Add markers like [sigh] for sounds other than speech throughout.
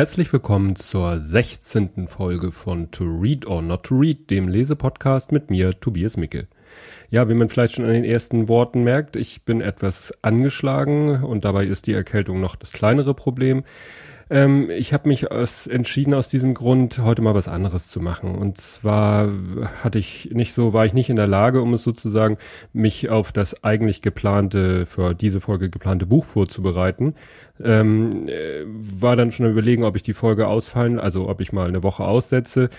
Herzlich willkommen zur 16. Folge von To Read or Not to Read, dem Lesepodcast mit mir, Tobias Micke. Ja, wie man vielleicht schon an den ersten Worten merkt, ich bin etwas angeschlagen und dabei ist die Erkältung noch das kleinere Problem. Ähm, ich habe mich aus, entschieden aus diesem Grund, heute mal was anderes zu machen. Und zwar hatte ich nicht so, war ich nicht in der Lage, um es sozusagen, mich auf das eigentlich geplante, für diese Folge geplante Buch vorzubereiten. Ähm, äh, war dann schon überlegen, ob ich die Folge ausfallen, also ob ich mal eine Woche aussetze.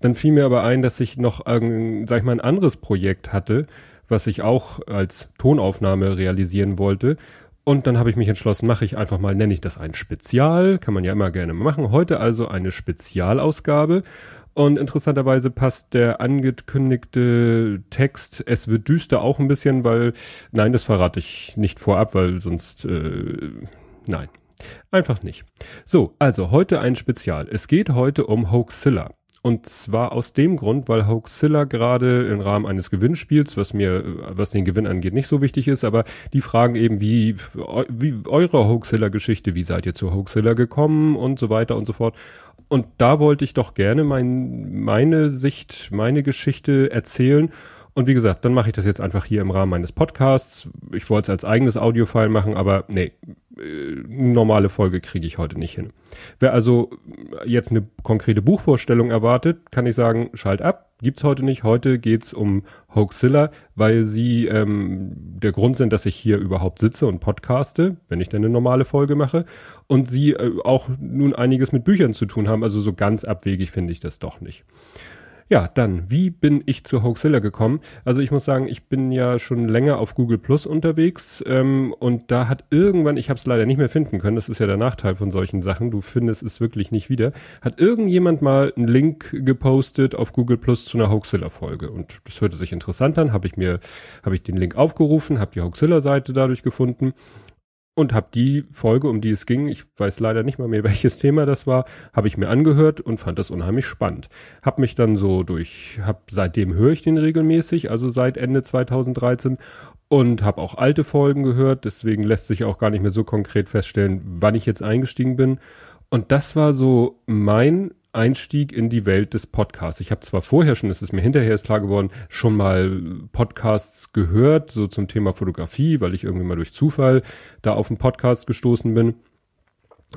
Dann fiel mir aber ein, dass ich noch, irgend, sag ich mal, ein anderes Projekt hatte, was ich auch als Tonaufnahme realisieren wollte. Und dann habe ich mich entschlossen, mache ich einfach mal, nenne ich das ein Spezial, kann man ja immer gerne machen. Heute also eine Spezialausgabe. Und interessanterweise passt der angekündigte Text, es wird düster auch ein bisschen, weil, nein, das verrate ich nicht vorab, weil sonst, äh, nein, einfach nicht. So, also heute ein Spezial. Es geht heute um Hoaxilla. Und zwar aus dem Grund, weil Hoaxilla gerade im Rahmen eines Gewinnspiels, was mir, was den Gewinn angeht, nicht so wichtig ist, aber die fragen eben, wie, wie eure Hoaxilla-Geschichte, wie seid ihr zu Hoaxilla gekommen und so weiter und so fort. Und da wollte ich doch gerne mein, meine Sicht, meine Geschichte erzählen. Und wie gesagt, dann mache ich das jetzt einfach hier im Rahmen meines Podcasts. Ich wollte es als eigenes Audiofile machen, aber nee, normale Folge kriege ich heute nicht hin. Wer also jetzt eine konkrete Buchvorstellung erwartet, kann ich sagen, schalt ab. Gibt's heute nicht. Heute geht's um Hoaxilla, weil sie ähm, der Grund sind, dass ich hier überhaupt sitze und podcaste, wenn ich denn eine normale Folge mache. Und sie äh, auch nun einiges mit Büchern zu tun haben. Also so ganz abwegig finde ich das doch nicht. Ja, dann, wie bin ich zu Hoaxilla gekommen? Also ich muss sagen, ich bin ja schon länger auf Google Plus unterwegs ähm, und da hat irgendwann, ich habe es leider nicht mehr finden können, das ist ja der Nachteil von solchen Sachen, du findest es wirklich nicht wieder, hat irgendjemand mal einen Link gepostet auf Google Plus zu einer Hoaxilla-Folge und das hörte sich interessant an, habe ich mir, habe ich den Link aufgerufen, habe die Hoaxilla-Seite dadurch gefunden und habe die Folge, um die es ging, ich weiß leider nicht mal mehr, [laughs] welches Thema das war, habe ich mir angehört und fand das unheimlich spannend. Hab mich dann so durch, hab seitdem höre ich den regelmäßig, also seit Ende 2013 und habe auch alte Folgen gehört, deswegen lässt sich auch gar nicht mehr so konkret feststellen, wann ich jetzt eingestiegen bin. Und das war so mein Einstieg in die Welt des Podcasts. Ich habe zwar vorher schon, das ist mir hinterher ist klar geworden, schon mal Podcasts gehört, so zum Thema Fotografie, weil ich irgendwie mal durch Zufall da auf einen Podcast gestoßen bin.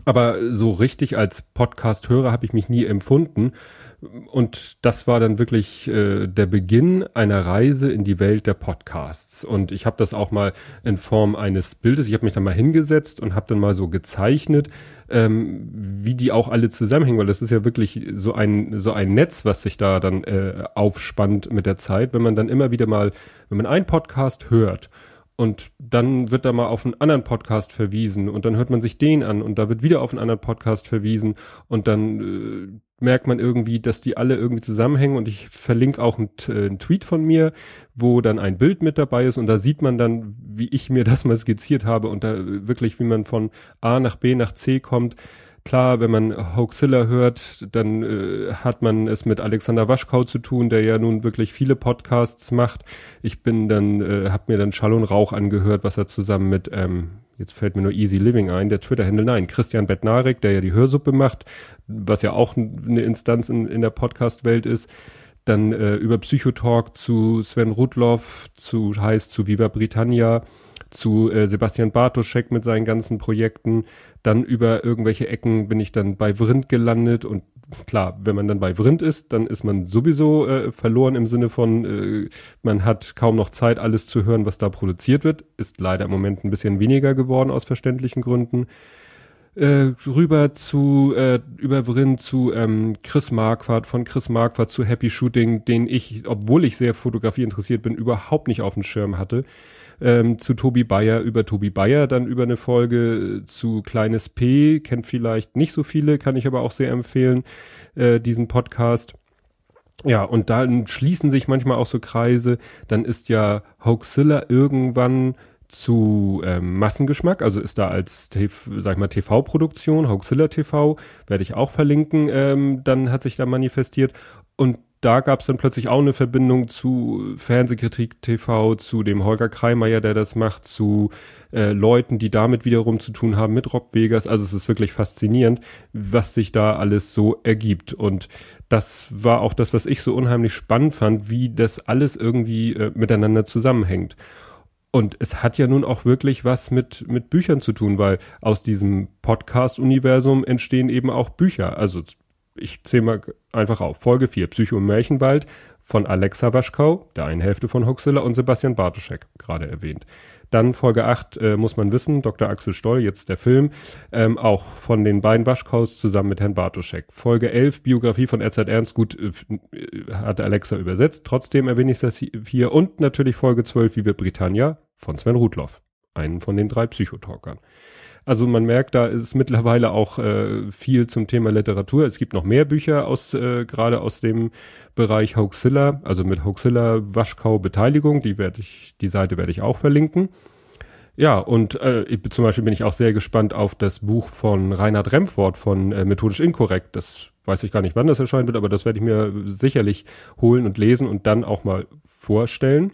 Aber so richtig als Podcast-Hörer habe ich mich nie empfunden. Und das war dann wirklich äh, der Beginn einer Reise in die Welt der Podcasts. Und ich habe das auch mal in Form eines Bildes, ich habe mich dann mal hingesetzt und habe dann mal so gezeichnet, ähm, wie die auch alle zusammenhängen, weil das ist ja wirklich so ein so ein Netz, was sich da dann äh, aufspannt mit der Zeit, wenn man dann immer wieder mal, wenn man einen Podcast hört und dann wird da mal auf einen anderen Podcast verwiesen und dann hört man sich den an und da wird wieder auf einen anderen Podcast verwiesen und dann äh, merkt man irgendwie, dass die alle irgendwie zusammenhängen und ich verlinke auch einen, äh, einen, Tweet von mir, wo dann ein Bild mit dabei ist und da sieht man dann, wie ich mir [laughs] das mal skizziert habe und da wirklich, wie man von A nach B nach C kommt Klar, wenn man Hoaxilla hört, dann äh, hat man es mit Alexander Waschkau zu tun, der ja nun wirklich viele Podcasts macht. Ich bin dann, äh, habe mir dann Schall und Rauch angehört, was er zusammen mit, ähm, jetzt fällt mir nur Easy Living ein, der Twitter-Händler, nein, Christian Bettnarek, der ja die Hörsuppe macht, was ja auch eine Instanz in, in der Podcast-Welt ist dann äh, über Psychotalk zu Sven Rudloff, zu heißt zu Viva Britannia, zu äh, Sebastian Bartoschek mit seinen ganzen Projekten. Dann über irgendwelche Ecken bin ich dann bei Vrind gelandet und klar, wenn man dann bei Vrind ist, dann ist man sowieso äh, verloren im Sinne von, äh, man hat kaum noch Zeit, alles zu hören, was da produziert wird. Ist leider im Moment ein bisschen weniger geworden aus verständlichen Gründen. Äh, rüber zu äh, über Vrind zu ähm, Chris Marquardt, von Chris Marquardt zu Happy Shooting, den ich, obwohl ich sehr Fotografie interessiert bin, überhaupt nicht auf dem Schirm hatte ähm, zu Tobi Bayer über Tobi Bayer, dann über eine Folge zu Kleines P, kennt vielleicht nicht so viele, kann ich aber auch sehr empfehlen, äh, diesen Podcast. Ja, und dann schließen sich manchmal auch so Kreise, dann ist ja Hoaxilla irgendwann zu ähm, Massengeschmack, also ist da als, sag ich mal, TV-Produktion, Hoaxilla TV, werde ich auch verlinken, ähm, dann hat sich da manifestiert. Und da gab es dann plötzlich auch eine Verbindung zu Fernsehkritik TV, zu dem Holger Kreimeier, der das macht, zu äh, Leuten, die damit wiederum zu tun haben mit Rob Vegas. Also es ist wirklich faszinierend, was sich da alles so ergibt. Und das war auch das, was ich so unheimlich spannend fand, wie das alles irgendwie äh, miteinander zusammenhängt. Und es hat ja nun auch wirklich was mit, mit Büchern zu tun, weil aus diesem Podcast-Universum entstehen eben auch Bücher. Also ich zähle mal einfach auf. Folge 4, Psycho im Märchenwald von Alexa Waschkau, der einen Hälfte von Huxilla und Sebastian Bartoschek, gerade erwähnt. Dann Folge 8 äh, muss man wissen, Dr. Axel Stoll, jetzt der Film, ähm, auch von den beiden Waschkaus zusammen mit Herrn Bartoschek. Folge 11, Biografie von Edzard Ernst, gut, äh, hat Alexa übersetzt, trotzdem erwähne ich das hier. Und natürlich Folge 12, Wie wird Britannia von Sven Rudloff, einen von den drei Psychotalkern. Also man merkt, da ist mittlerweile auch äh, viel zum Thema Literatur. Es gibt noch mehr Bücher aus äh, gerade aus dem Bereich Hoaxilla, also mit Hoaxilla Waschkau Beteiligung. Die werde ich, die Seite werde ich auch verlinken. Ja, und äh, ich, zum Beispiel bin ich auch sehr gespannt auf das Buch von Reinhard Remford von äh, Methodisch Inkorrekt. Das weiß ich gar nicht, wann das erscheinen wird, aber das werde ich mir sicherlich holen und lesen und dann auch mal vorstellen.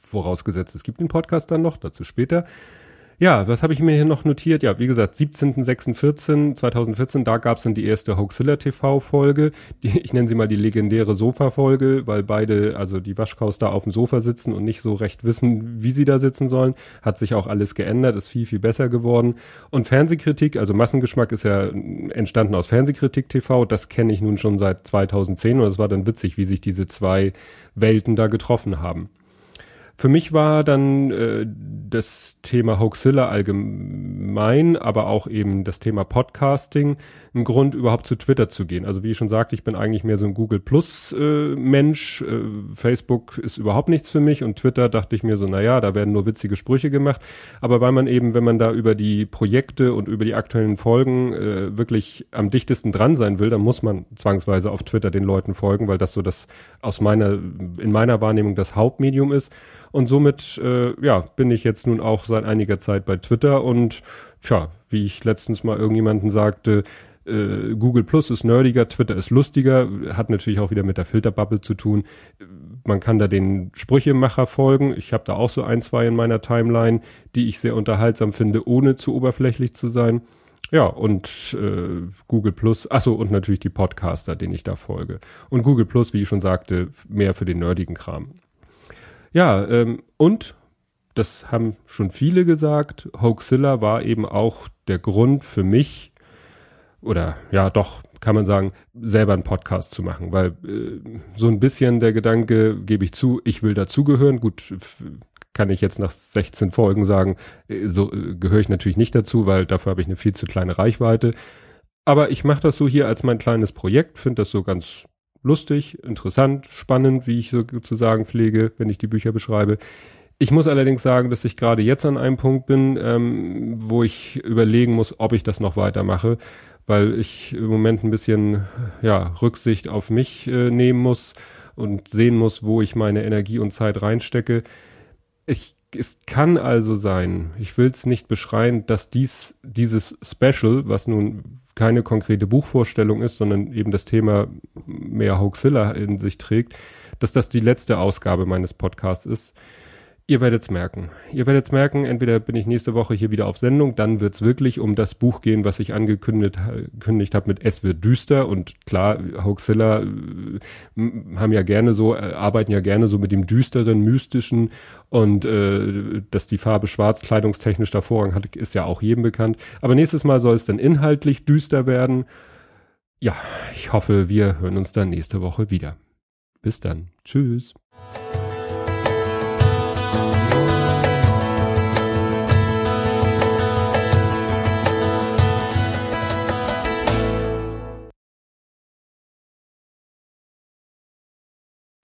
Vorausgesetzt, es gibt den Podcast dann noch, dazu später. Ja, was habe ich mir hier noch notiert? Ja, wie gesagt, 17.06.14, 2014, da gab es dann die erste Hoaxilla TV-Folge. [laughs] Ich nenne sie mal die legendäre Sofa-Folge, weil beide, also die Waschkaus da auf dem Sofa sitzen und nicht so recht wissen, wie sie da sitzen sollen. Hat sich auch alles geändert, ist viel, viel besser geworden. Und Fernsehkritik, also Massengeschmack ist ja entstanden aus Fernsehkritik TV. Das kenne ich nun schon seit 2010 und es war dann witzig, wie sich diese zwei Welten da getroffen haben. Für mich war dann äh, das Thema Hoaxilla allgemein, aber auch eben das Thema Podcasting ein Grund, überhaupt zu Twitter zu gehen. Also wie ich schon sagte, ich bin eigentlich mehr so ein Google Plus äh, Mensch. Äh, Facebook ist überhaupt nichts für mich und Twitter dachte ich mir so, na ja, da werden nur witzige Sprüche gemacht. Aber weil man eben, wenn man da über die Projekte und über die aktuellen Folgen äh, wirklich am dichtesten dran sein will, dann muss man zwangsweise auf Twitter den Leuten folgen, weil das so das aus meiner, in meiner Wahrnehmung das Hauptmedium ist. Und somit, äh, ja, bin ich jetzt nun auch seit einiger Zeit bei Twitter und, tja, wie ich letztens mal irgendjemanden sagte, äh, Google Plus ist nerdiger, Twitter ist lustiger, hat natürlich auch wieder mit der Filterbubble zu tun. Man kann da den Sprüchemacher folgen. Ich habe da auch so ein, zwei in meiner Timeline, die ich sehr unterhaltsam finde, ohne zu oberflächlich zu sein. Ja, und äh, Google Plus, achso, und natürlich die Podcaster, denen ich da folge. Und Google Plus, wie ich schon sagte, mehr für den nerdigen Kram. Ja, ähm, und das haben schon viele gesagt, Hoaxilla war eben auch der Grund für mich, oder ja, doch, kann man sagen, selber einen Podcast zu machen, weil äh, so ein bisschen der Gedanke, gebe ich zu, ich will dazugehören. Gut, kann ich jetzt nach 16 Folgen sagen, äh, so äh, gehöre ich natürlich nicht dazu, weil dafür habe ich eine viel zu kleine Reichweite. Aber ich mache das so hier als mein kleines Projekt, finde das so ganz lustig, interessant, spannend, wie ich sozusagen pflege, wenn ich die Bücher beschreibe. Ich muss allerdings sagen, dass ich gerade jetzt an einem Punkt bin, ähm, wo ich überlegen muss, ob ich das noch weitermache, weil ich im Moment ein bisschen ja, Rücksicht auf mich äh, nehmen muss und sehen muss, wo ich meine Energie und Zeit reinstecke. Ich, es kann also sein, ich will es nicht beschreien, dass dies, dieses Special, was nun keine konkrete Buchvorstellung ist, sondern eben das Thema mehr Hoaxilla in sich trägt, dass das die letzte Ausgabe meines Podcasts ist. Ihr werdet's merken. Ihr werdet's merken, entweder bin ich nächste Woche hier wieder auf Sendung, dann wird's wirklich um das Buch gehen, was ich angekündigt gekündigt habe mit Es wird düster und klar, Hoaxilla äh, haben ja gerne so, äh, arbeiten ja gerne so mit dem düsteren, mystischen und äh, dass die Farbe schwarz kleidungstechnisch da Vorrang hat, ist ja auch jedem bekannt. Aber nächstes Mal soll es dann inhaltlich düster werden. Ja, ich hoffe, wir hören uns dann nächste Woche wieder. Bis dann. Tschüss.